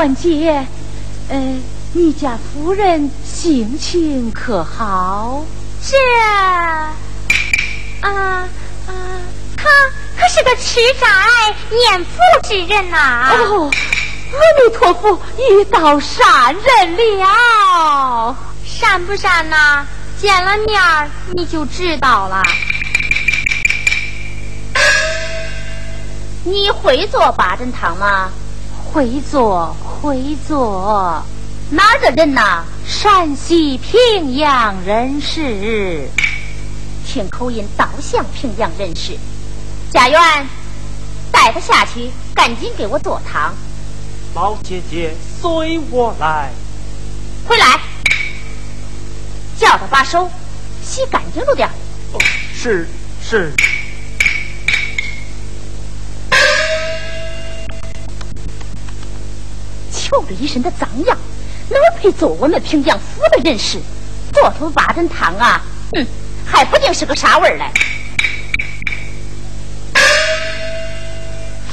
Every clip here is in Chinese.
丫鬟姐，呃，你家夫人性情可好？是啊，啊，他可是个痴宅念佛之人呐。哦，阿弥陀佛，遇到善人了。善不善呐？见了面儿你就知道了。你会做八珍汤吗？会做，会做。哪儿的人呐？陕西平阳人士。听口音，倒像平阳人士。贾元，带他下去，赶紧给我做汤。老姐姐，随我来。回来，叫他把手洗干净了点。哦，是是。瞅着一身的脏样，哪配做我们平阳府的人士？做出八珍汤啊，哼，还不定是个啥味儿嘞！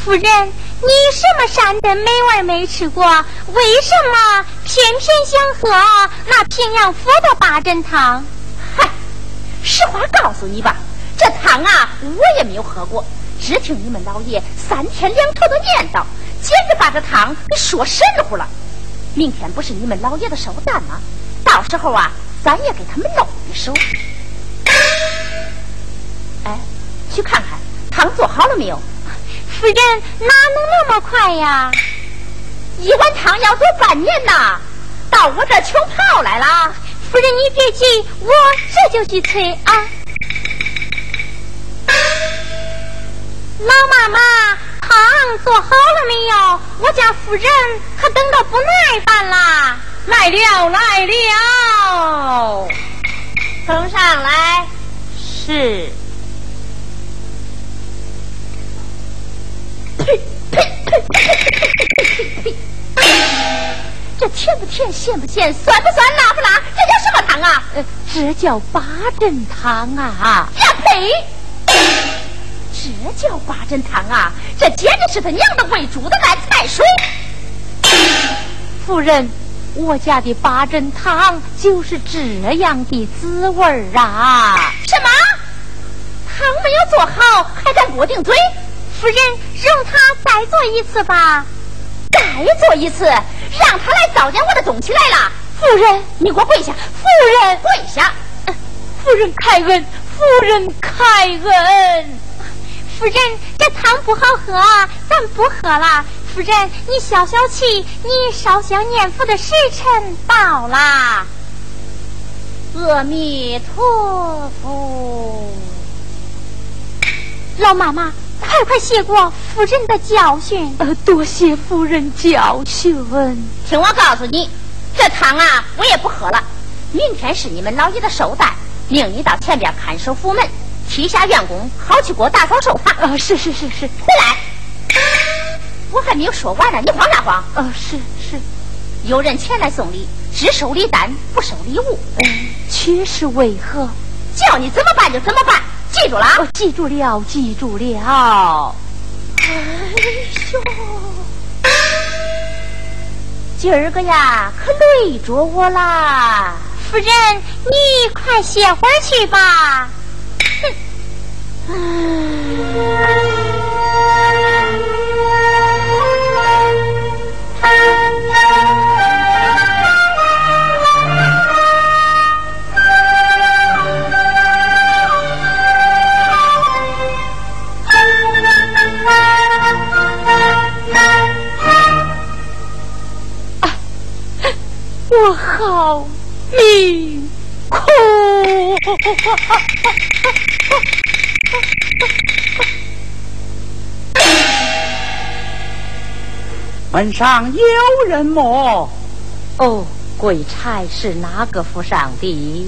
夫人，你什么山珍美味没吃过？为什么偏偏想喝那平阳府的八珍汤？嗨，实话告诉你吧，这汤啊，我也没有喝过，只听你们老爷三天两头的念叨。简直把这汤给说神乎了！明天不是你们老爷的寿诞吗？到时候啊，咱也给他们弄一手。哎，去看看汤做好了没有？夫人哪能那么快呀？一碗汤要做半年呐！到我这穷泡来了。夫人你别急，我这就去催啊。老妈妈。汤做好了没有？我家夫人可等得不耐烦啦！来了来了，送上来。是。呸呸呸！这甜不甜，咸不咸，酸不酸，辣不辣？这叫什么汤啊？这叫八珍汤啊！呀呸！这叫八珍汤啊！这简直是他娘的喂猪的烂菜水！夫人，我家的八珍汤就是这样的滋味儿啊！什么？汤没有做好还敢给我顶嘴？夫人，容他再做一次吧。再做一次，让他来糟践我的东西来了！夫人，你给我跪下！夫人，跪下！夫人开恩！夫人开恩！夫人，这汤不好喝，咱不喝了。夫人，你消消气，你烧香念佛的时辰到啦。阿弥陀佛。老妈妈，快快谢过夫人的教训。呃，多谢夫人教训。听我告诉你，这汤啊，我也不喝了。明天是你们老爷的寿诞，命你到前边看守府门，替下员工好去给我打扫寿堂。啊，是是是是，回来。我还没有说完呢，你慌啥慌？啊，是是。有人前来送礼，只收礼单，不收礼物。嗯，却是为何？叫你怎么办就怎么办，记住了？我记住了，记住了。哎呦，今儿个呀，可累着我啦！夫人，你快歇会儿去吧。哼。我好命苦，门上有人么？哦，鬼差是哪个府上的？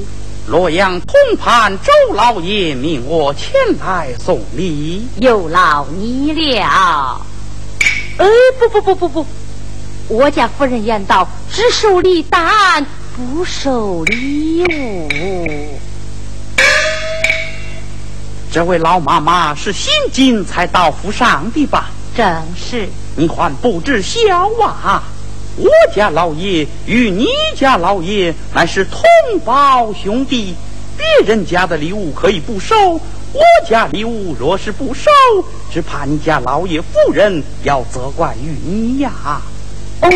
洛阳通判周老爷命我前来送礼，有劳你了。哎，不不不不不。我家夫人言道：“只收礼单，不收礼物。”这位老妈妈是新进才到府上的吧？正是。你还不知晓啊？我家老爷与你家老爷乃是同胞兄弟，别人家的礼物可以不收，我家礼物若是不收，只怕你家老爷夫人要责怪于你呀。哦，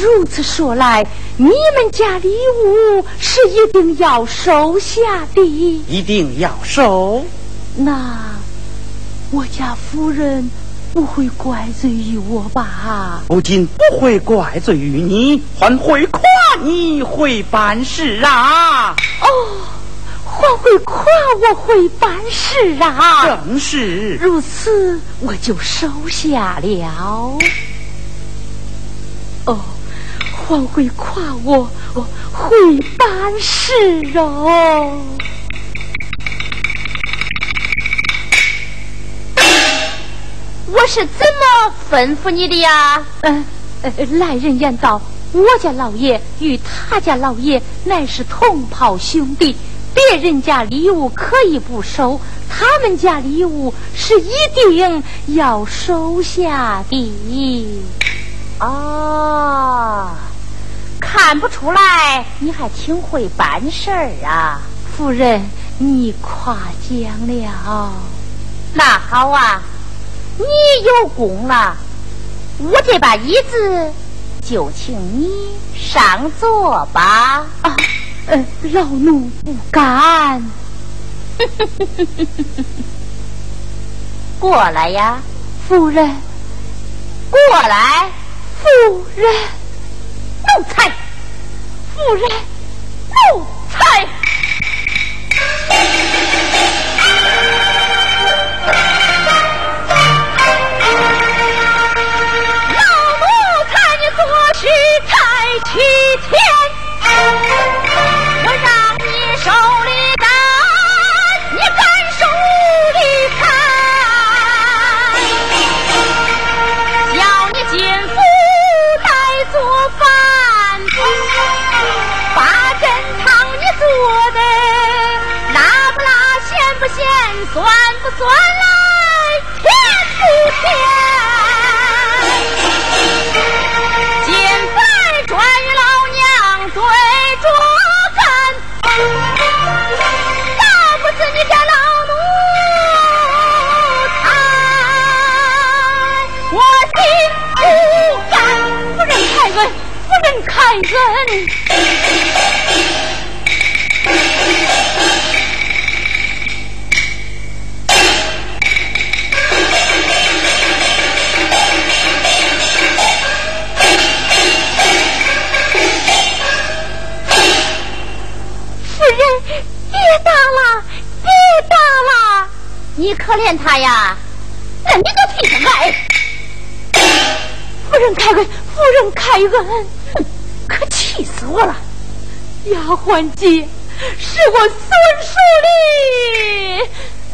如此说来，你们家礼物是一定要收下的，一定要收。那我家夫人不会怪罪于我吧？不仅不会怪罪于你，还会夸你会办事啊！哦，还会夸我会办事啊！正是如此，我就收下了。哦，还会夸我会办事哦！我是怎么吩咐你的呀？嗯，来人言道，我家老爷与他家老爷乃是同袍兄弟，别人家礼物可以不收，他们家礼物是一定要收下的。哦，看不出来，你还挺会办事儿啊，夫人，你夸奖了。那好啊，你有功了，我这把椅子就请你上座吧。啊，呃，老奴不敢。过来呀，夫人，过来。夫人，奴才！夫人，奴才！老奴才你做事太欺天。算不算来甜不甜？现在转与老娘对着干，打不死你家老奴才，我心不甘。夫人开恩，夫人开恩。你可怜他呀，那你就替他挨。夫人开恩，夫人开恩，哼，可气死我了！丫鬟姐，是我孙淑丽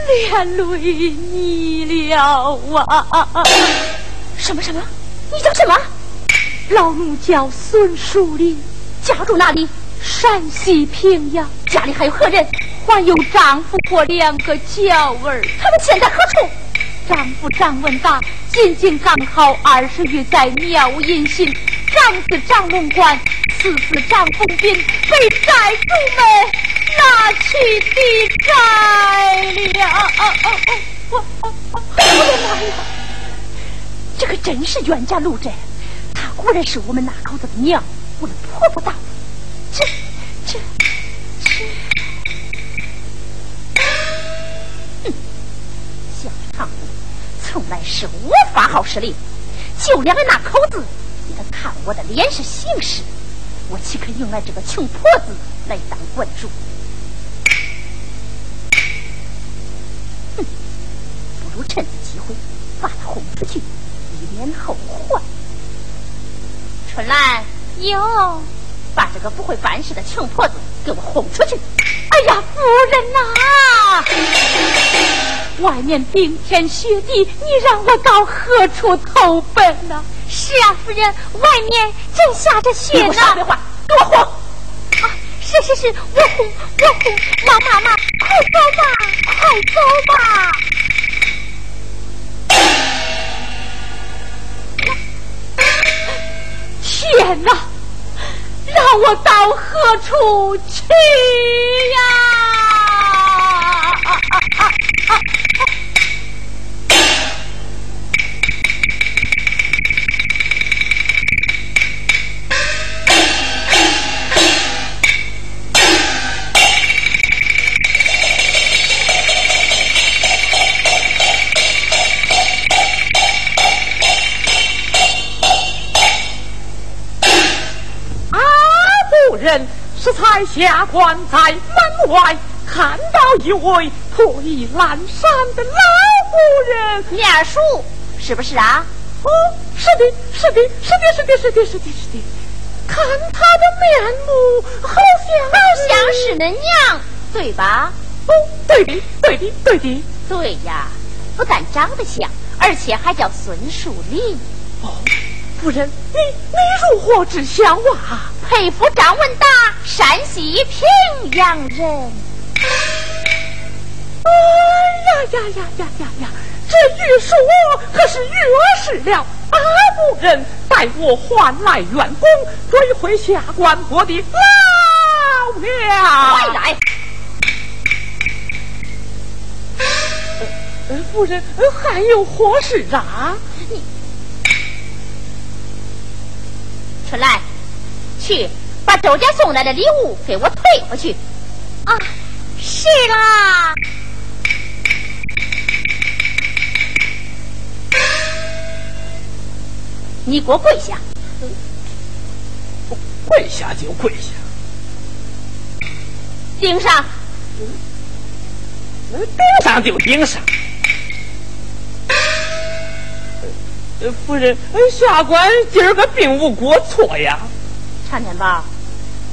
连累你了啊！什么什么？你叫什么？老奴叫孙淑丽，家住哪里？山西平阳。家里还有何人？还有丈夫和两个娇儿。他们现在何处？丈夫张文达仅仅刚好二十余载，庙隐行；长子张龙官，次子张凤斌被债主们拿去抵债了。我的妈呀！这可真是冤家路窄，他果然是我们那口子的娘，我的婆婆大这从来是我发号施令，就两个那口子，你他看我的脸是形势，我岂肯用俺这个穷婆子来当观主？哼，不如趁此机会把他轰出去，以免后患。春兰，有，把这个不会办事的穷婆子给我轰出去！哎呀，夫人呐！外面冰天雪地，你让我到何处投奔呢？是啊，夫人，外面正下着雪呢。少废话，给我轰！啊，是是是，我轰我轰，妈妈妈，快走吧，快走吧！我到何处去呀？才下官在门外看到一位破衣烂衫的老妇人，面熟是不是啊？哦，是的，是的，是的，是的，是的，是的，是的。看她的面目，好像好像是恁娘，对吧？哦，对的，对的，对的，对呀。不但长得像，而且还叫孙树林。哦。夫人，你你如何知晓啊？佩服张文达，山西平阳人。哎呀呀呀呀呀呀！这玉树可是越事了。阿夫人待我还来员工，追回下官国的老娘。快来！夫人还有何事啊？你。春兰，去把周家送来的礼物给我退回去。啊，是啦。你给我跪下。跪下就跪下。顶上。顶上就顶上。夫人，下官今儿个并无过错呀。常天宝，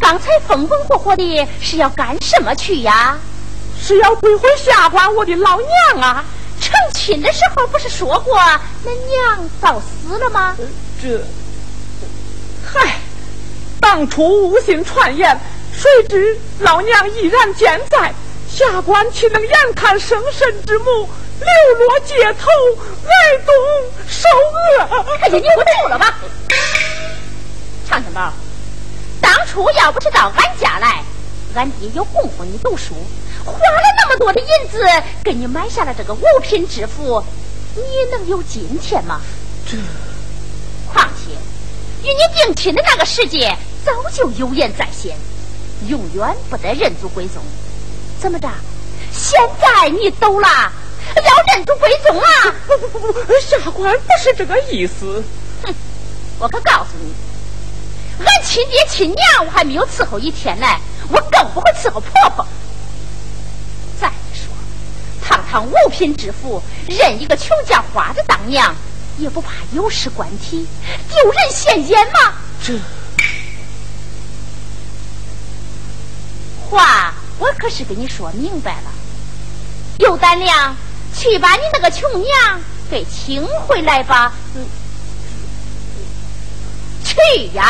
刚才风风火火的是要干什么去呀？是要归回下官我的老娘啊！成亲的时候不是说过那娘早死了吗？这，嗨，当初无心传言，谁知老娘依然健在，下官岂能眼看生身之母？流落街头，挨冻受饿。哎呀，你给我住了吧！长生宝，当初要不是到俺家来，俺爹有供奉你读书，花了那么多的银子给你买下了这个五品知府，你能有今天吗？这，况且与你定亲的那个时节，早就有言在先，永远不得认祖归宗。怎么着？现在你走了？要认祖归宗啊！不不不不，下官不是这个意思。哼，我可告诉你，俺亲爹亲娘我还没有伺候一天呢，我更不会伺候婆婆。再说，堂堂五品知府，认一个穷家花子当娘，也不怕有失官体、丢人现眼吗？这，话我可是跟你说明白了，有胆量去把你那个穷娘给请回来吧。去呀！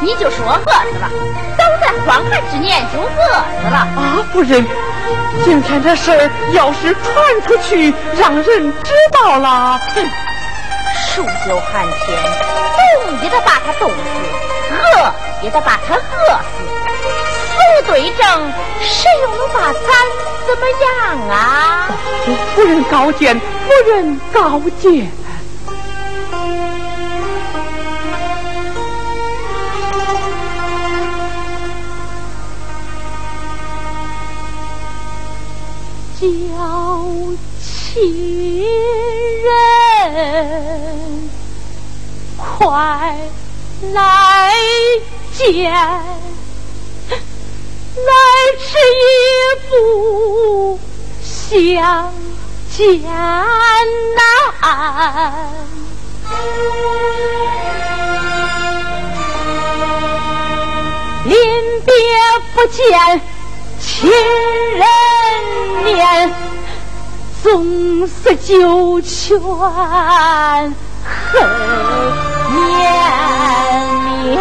你就说饿死了，早在荒寒之年就饿死了。啊，夫人，今天这事儿要是传出去，让人知道了，哼，数九寒天，冻也得把他冻死，饿也得把他饿死。死对症，谁又能把咱怎么样啊？夫人高见，夫人高见。亲人快来见，来迟也不相见难，临别不见亲人。面总是九泉恨绵绵，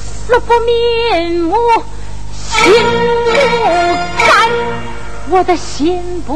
死不瞑目心不甘，我的心不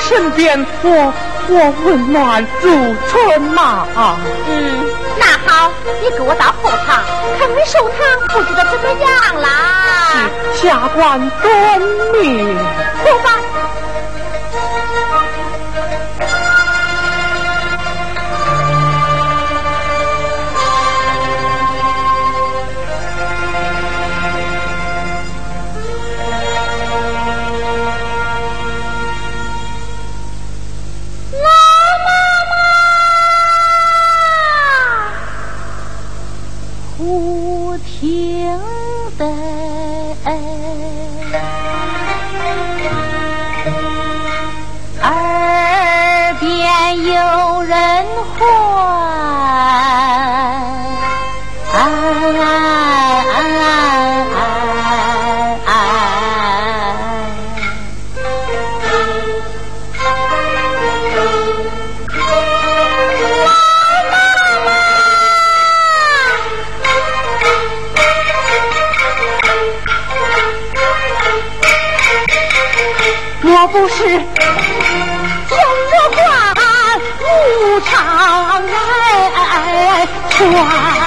身边，我我温暖如春嘛。嗯，那好，你给我到后堂看看寿堂布置的怎么样啦？下官遵命。来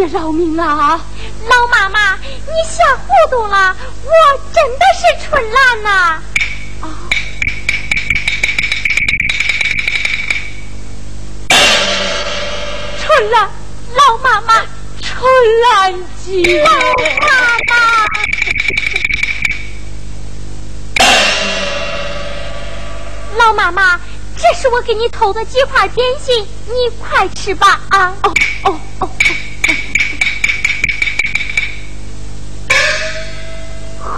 爷爷饶命啊！老妈妈，你瞎糊涂了，我真的是春兰呐！啊，春兰，老妈妈，春兰姐，老妈妈，老妈妈。这是我给你偷的几块点心，你快吃吧啊！哦哦哦哦！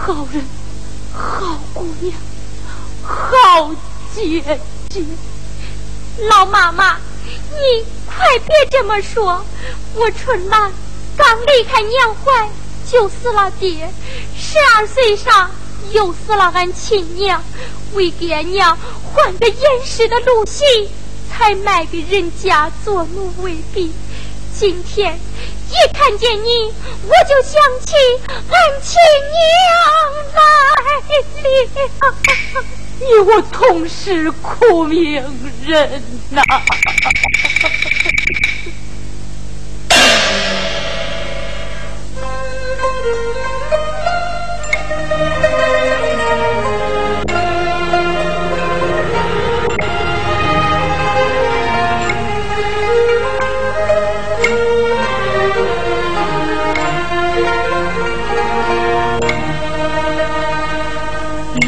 好人，好姑娘，好姐姐，老妈妈，你快别这么说。我春兰刚离开娘怀就死了爹，十二岁上又死了俺亲娘。为爹娘换个严实的路戏，才卖给人家做奴为婢。今天一看见你，我就想起俺亲娘来了。你我同是苦命人呐。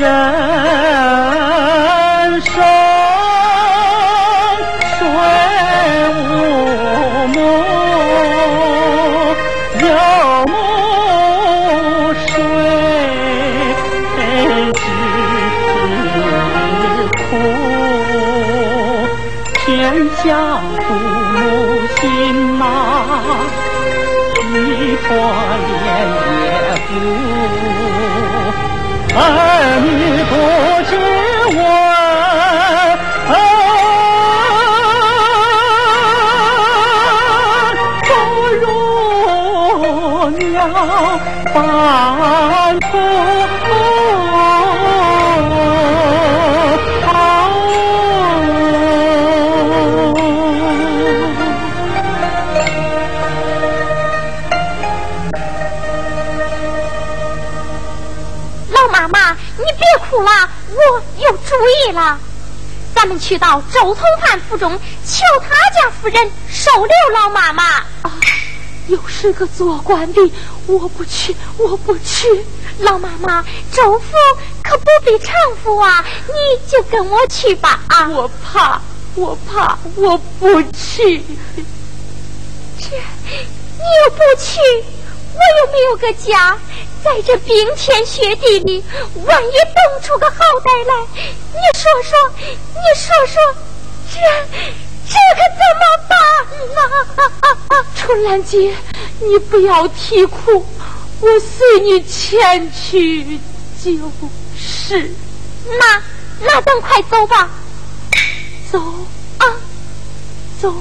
们去到周从范府中，求他家夫人收留老妈妈。啊，又是个做官的，我不去，我不去。老妈妈，周府可不比常府啊，你就跟我去吧。啊，我怕，我怕，我不去。这，你又不去，我又没有个家。在这冰天雪地里，万一冻出个好歹来，你说说，你说说，这这可怎么办呢？春兰姐，你不要啼哭，我随你前去就是。那那咱快走吧。走啊，走。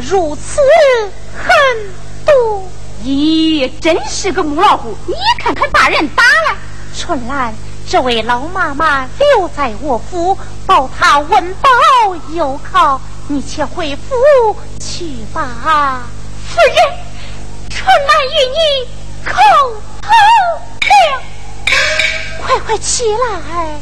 如此狠毒，咦，真是个母老虎！你看看，把人打了。春兰，这位老妈妈留在我府，保她温饱有靠，你且回府去吧。夫人，春兰与你叩头了，快快起来，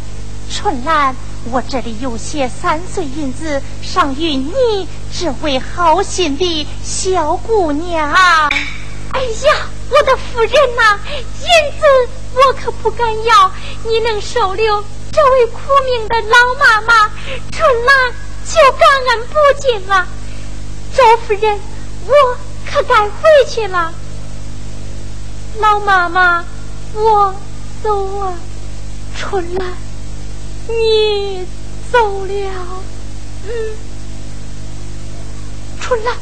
春兰。我这里有些三岁银子，赏与你这位好心的小姑娘。哎呀，我的夫人呐，银子我可不敢要，你能收留这位苦命的老妈妈，春兰就感恩不尽了。周夫人，我可该回去了。老妈妈，我走了，春兰。你走了，嗯，春兰，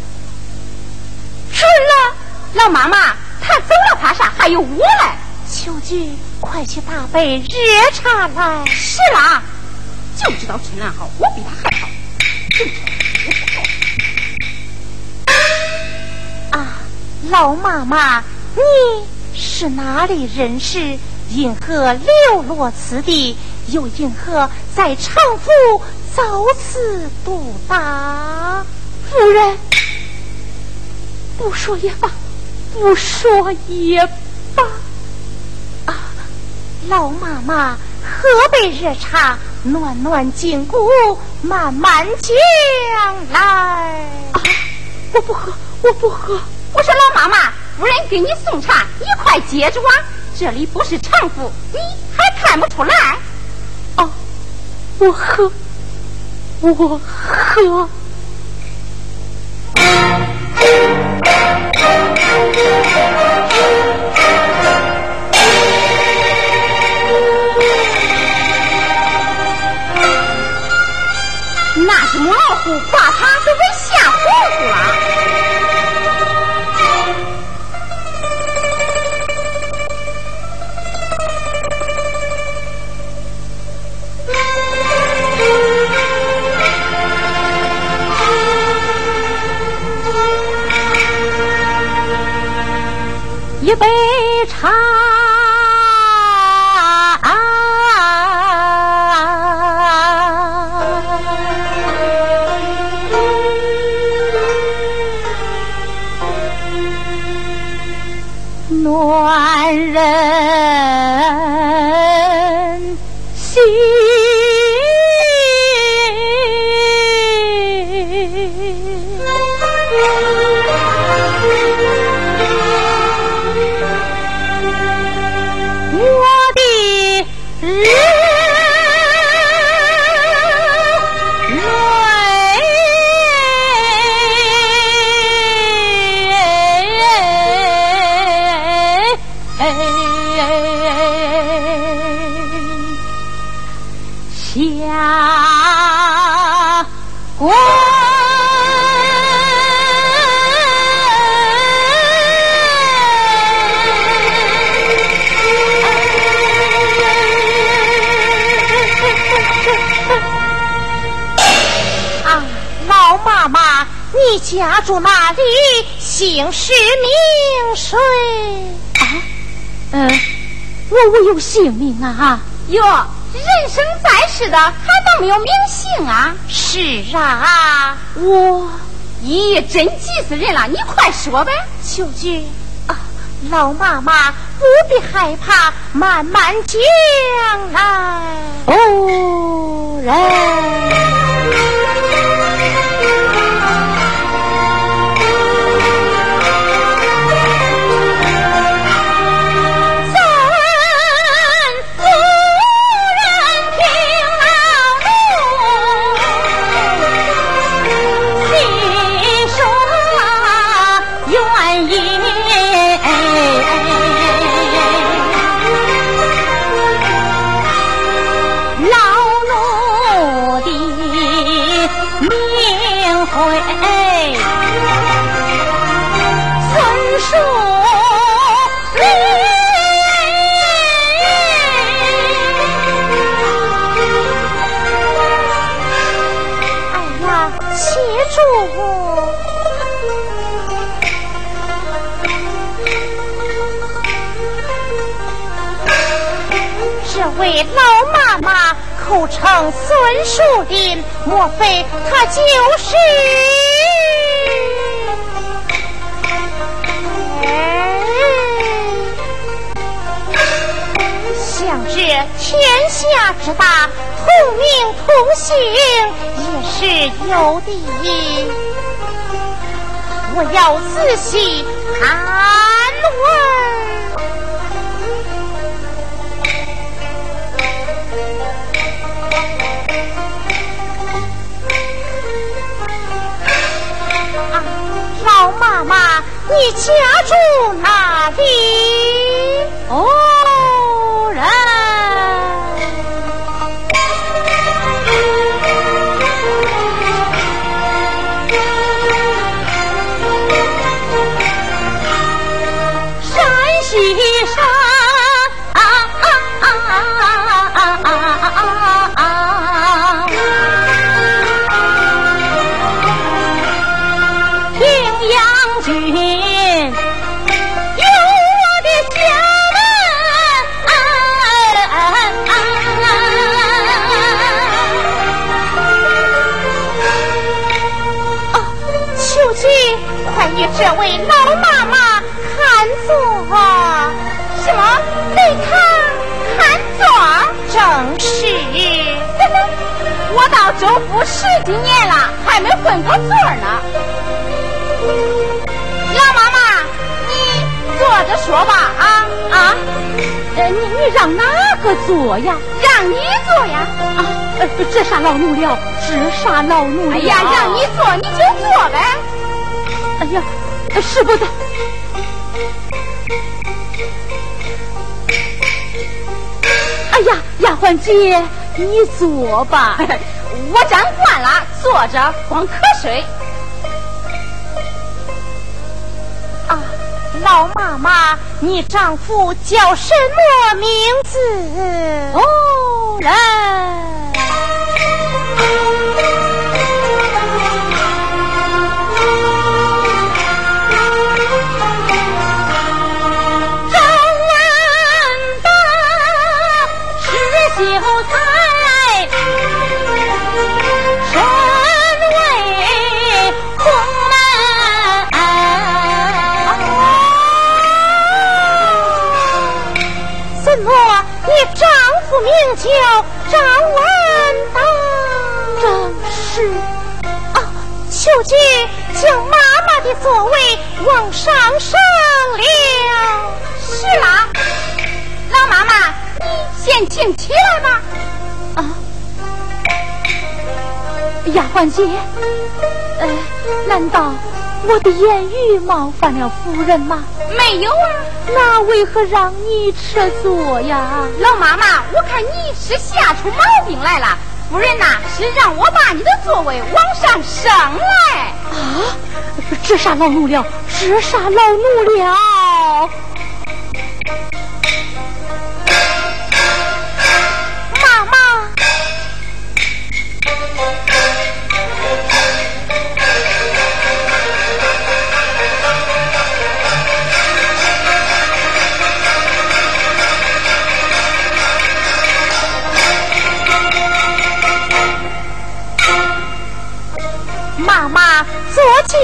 春兰，老妈妈，他走了怕啥？还有我嘞。秋菊，快去打杯热茶来。是啦，就知道春兰好，我比他还好。啊，老妈妈，你是哪里人士？因何流落此地？又因何在长府遭此毒打？夫人，不说也罢，不说也罢。啊，老妈妈，喝杯热茶，暖暖筋骨，慢慢讲来。啊，我不喝，我不喝。我说老妈妈，夫人给你送茶，你快接住啊！这里不是长府，你还看不出来？哦，我喝，我喝。我我有性命啊！哟，人生在世的还能没有名姓啊？是啊，我，咦，真急死人了！你快说呗。秋菊，啊，老妈妈不必害怕，慢慢讲来。哦，来。口称孙淑的，莫非他就是？想日天下之大，同名同姓也是有的。我要仔细看你家住哪里？州府十几年了，还没混过座呢。老妈妈，你坐着说吧，啊啊！呃，你你让哪个坐呀？让你坐呀！啊，呃这啥老奴了？这啥老奴了？哎呀，让你坐你就坐呗。哎呀。使不得！哎呀，丫鬟姐，你坐吧，我站惯了，坐着光瞌睡。啊，老妈妈，你丈夫叫什么名字？哦，人。上升了。是啦，老妈妈，你先请起来吧。啊，丫鬟姐，呃，难道？我的言语冒犯了夫人吗？没有啊，那为何让你撤座呀？老妈妈，我看你是吓出毛病来了。夫人呐，是让我把你的座位往上升来。啊，这啥老奴了？直杀老奴了？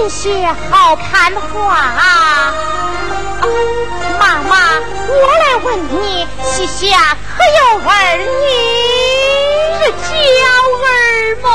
这些好看话啊！妈妈，我来问你，膝下可有儿女？是娇儿吗？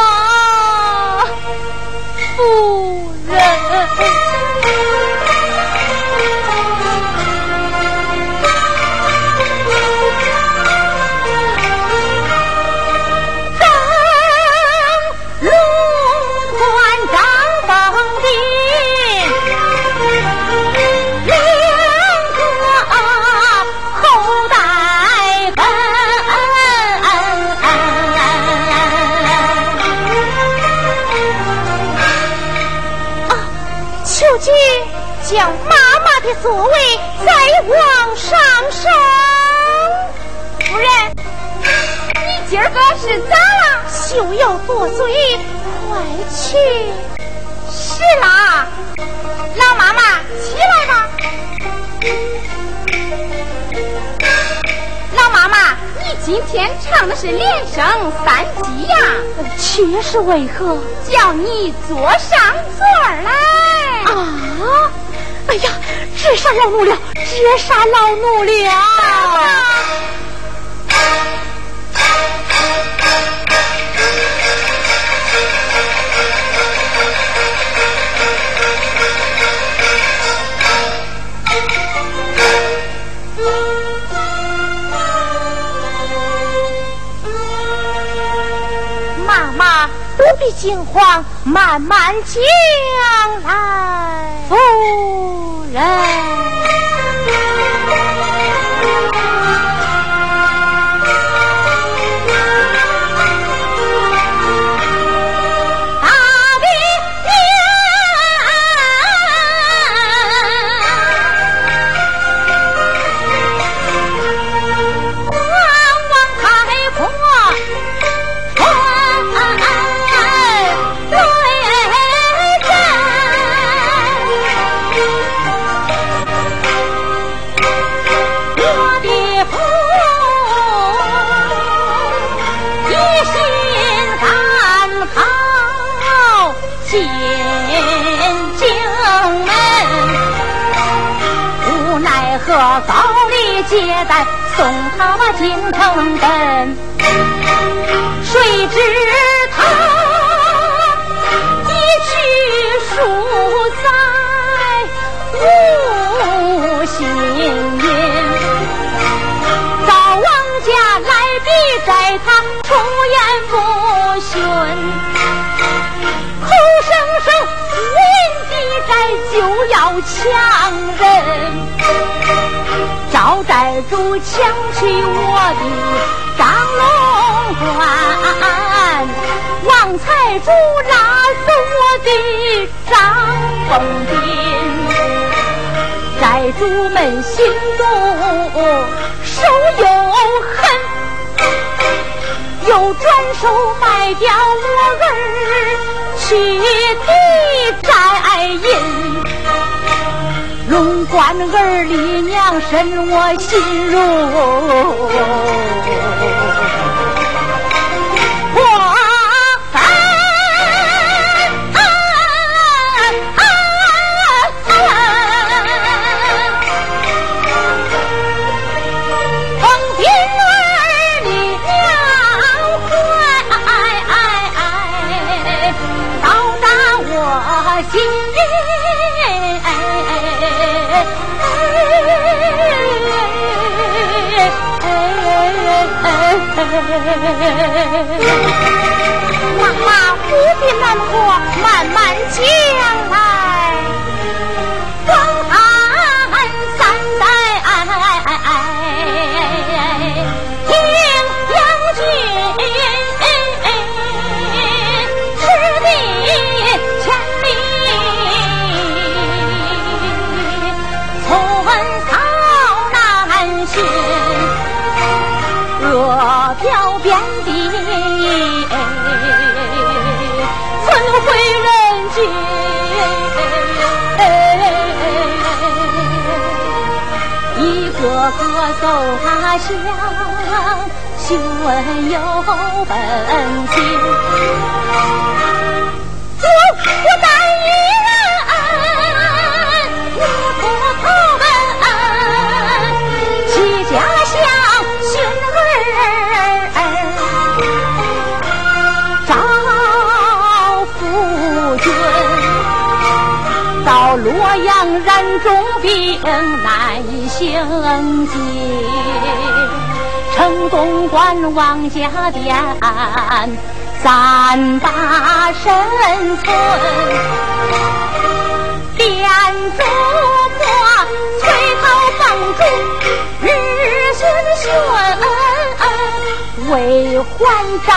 今天唱的是连声三级呀，却是为何？叫你坐上座来啊！哎呀，这杀老奴了，这杀老奴了！惊慌，慢慢将来，夫人。接待送他进城奔，谁知赵寨主抢去我的张龙冠，王财主拉走我的张凤斌，债主们心中手又恨，又转手卖掉我儿去抵债银。龙官儿里娘身我心如。妈妈不必难过，慢慢讲。他乡，学问有本钱。我单一人，我托他们齐家乡寻儿，找夫君，到。洛阳染重病难行进，成功观王家店，咱把身存。店主婆催讨房主日寻寻，为还债。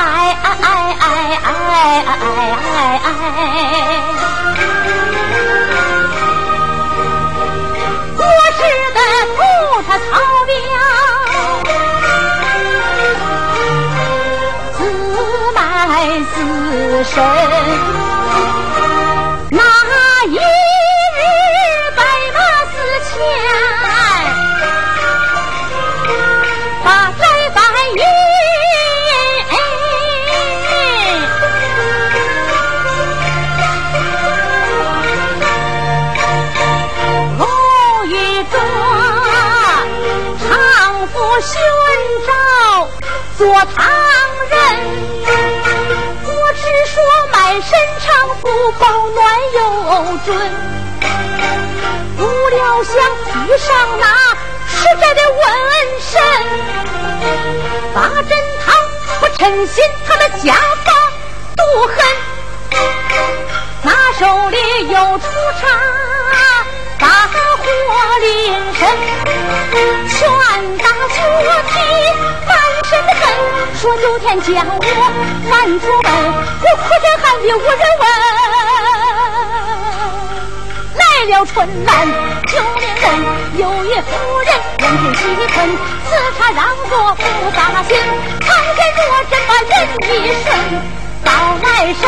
他曹彪自卖自身，准。不料想遇上那实在的瘟神，八珍汤不称心，他的家法毒狠，那手里又出茶。大火临身，拳打脚踢，满身的恨。说九天将我难出门，我哭天喊地无人问。了春兰救命人，有一夫人人品七分，此茶让座不大心，常见若真把人一瞬，到来生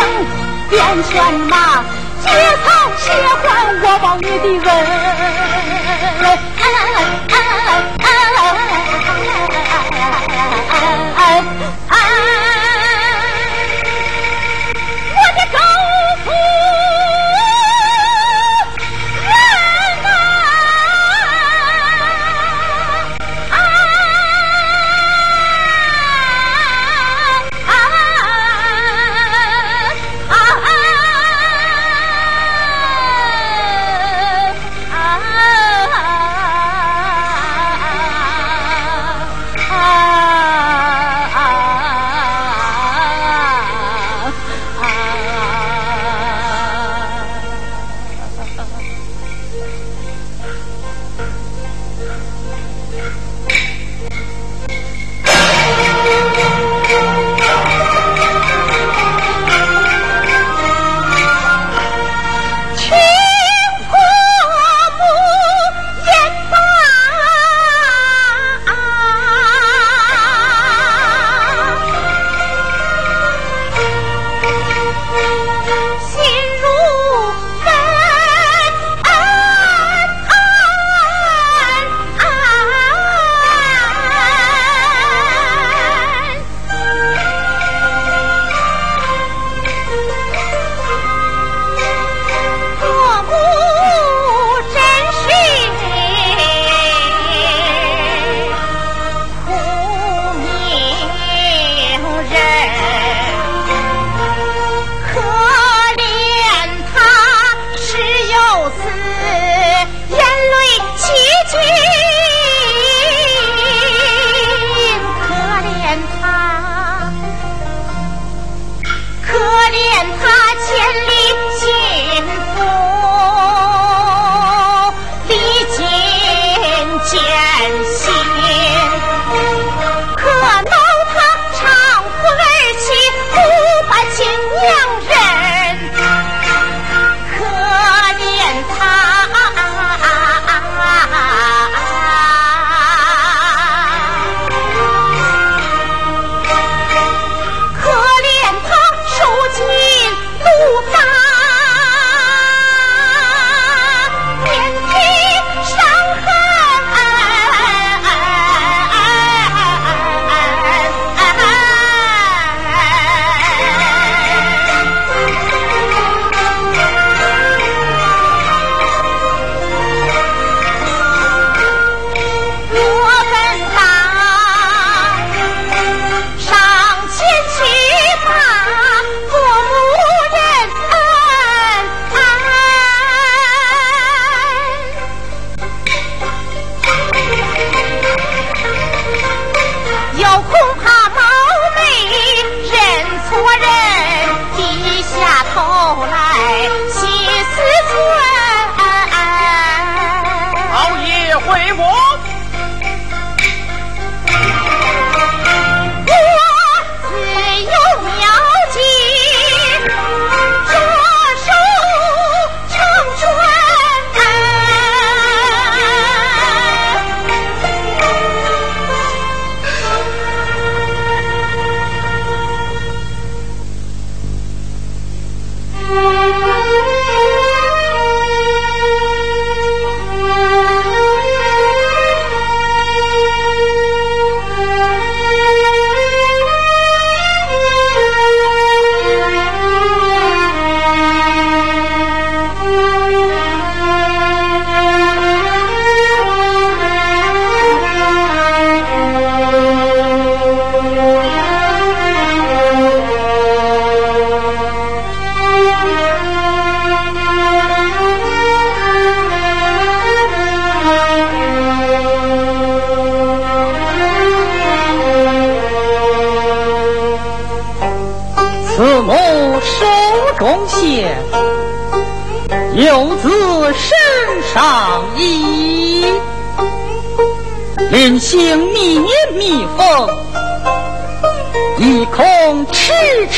变犬马。结草血换我望你的恩。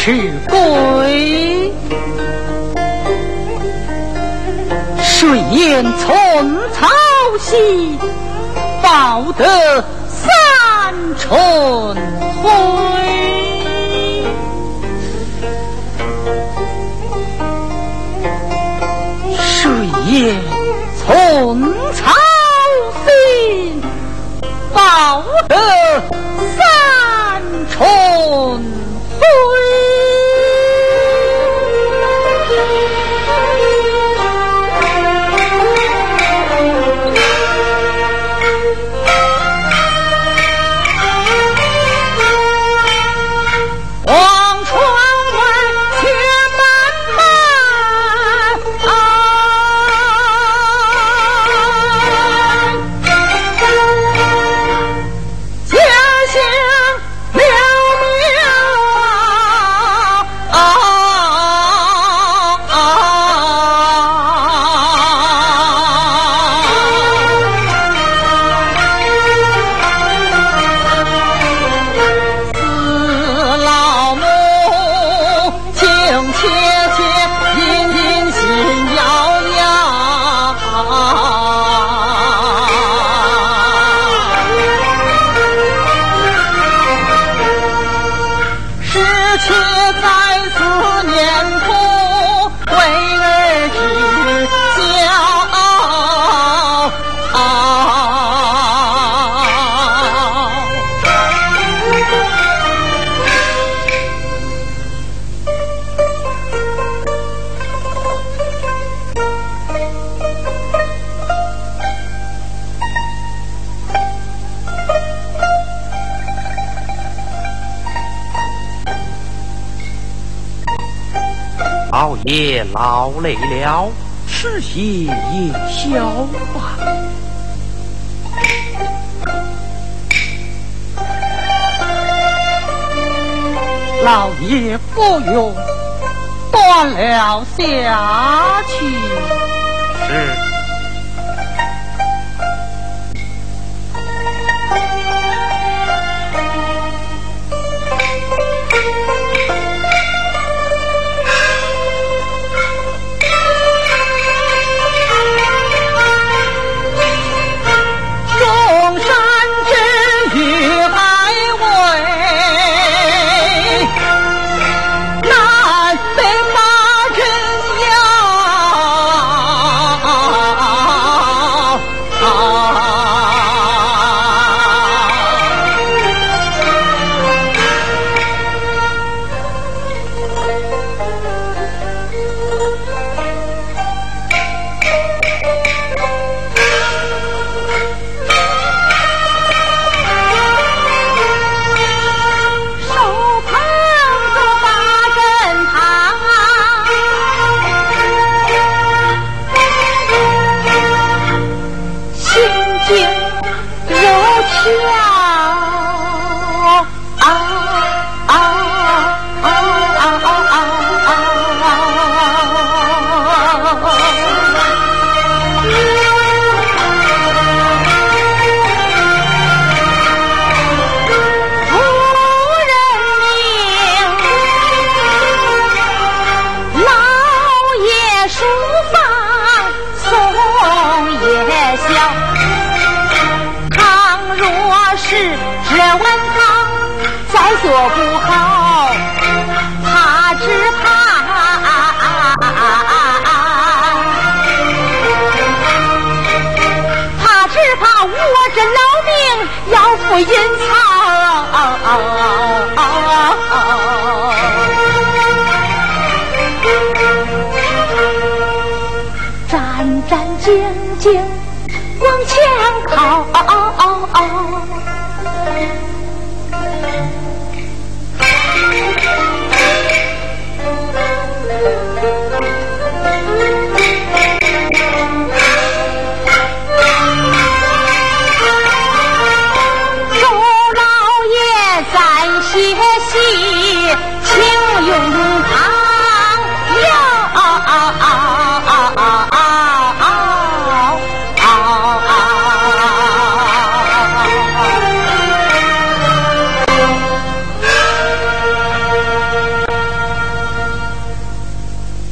迟归。谁言寸草心，报得三春晖？劳累了，吃些夜宵吧。老爷不用，断了下去。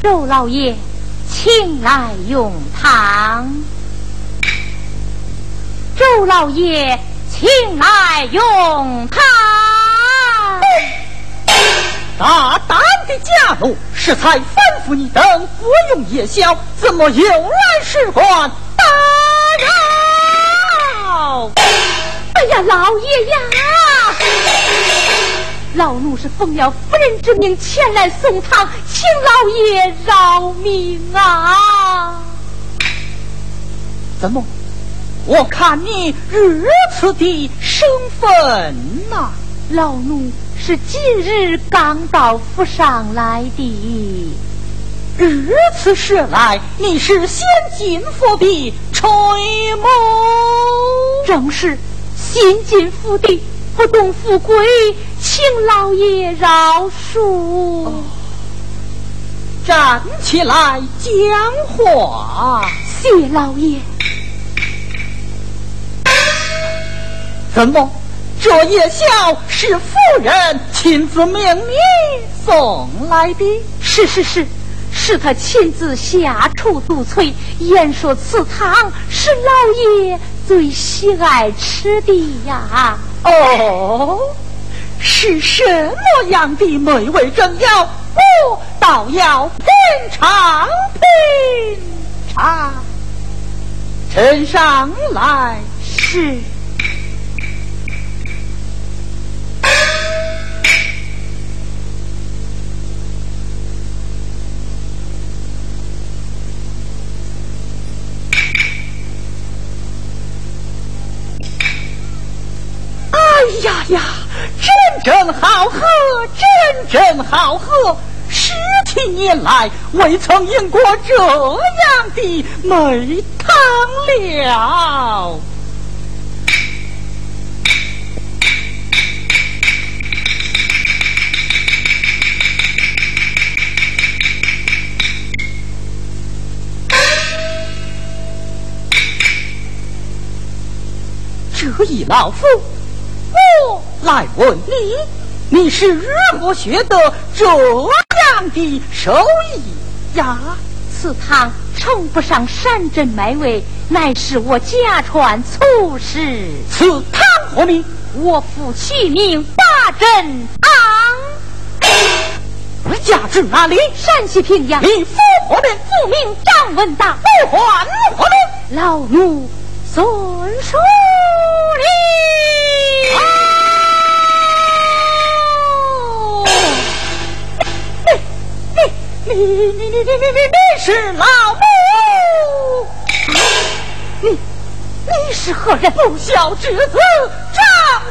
周老爷，请来用汤。周老爷，请来用汤。大胆的家奴，适才吩咐你等不用夜宵，怎么又来使唤打扰？哎呀，老爷呀！老奴是奉了夫人之命前来送汤，请老爷饶命啊！怎么？我看你如此的身份呐，老奴是今日刚到府上来的。如此说来，你是先进府的垂眸，正是先进府的，不懂富贵，请老爷饶恕。站起来讲话，谢老爷。怎么？这夜宵是夫人亲自命你送来的？是是是，是他亲自下厨督催，言说此汤是老爷最喜爱吃的呀。哦，是什么样的美味珍肴？我倒要品尝品尝。呈上来。是。呀呀，真正好喝，真正好喝！十七年来未曾饮过这样的美汤了。这一老夫。我来问你，你是如何学得这样的手艺呀？此汤称不上山珍美味，乃是我家传粗食。此汤何名？我父取名八珍汤。家住哪里？山西平阳。你父何名？父名张文达。父还何名？老奴孙淑丽。你你你你你你是老母，你你是何人？不孝之子，丈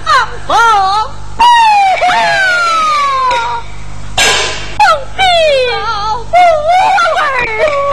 夫，不孝父母。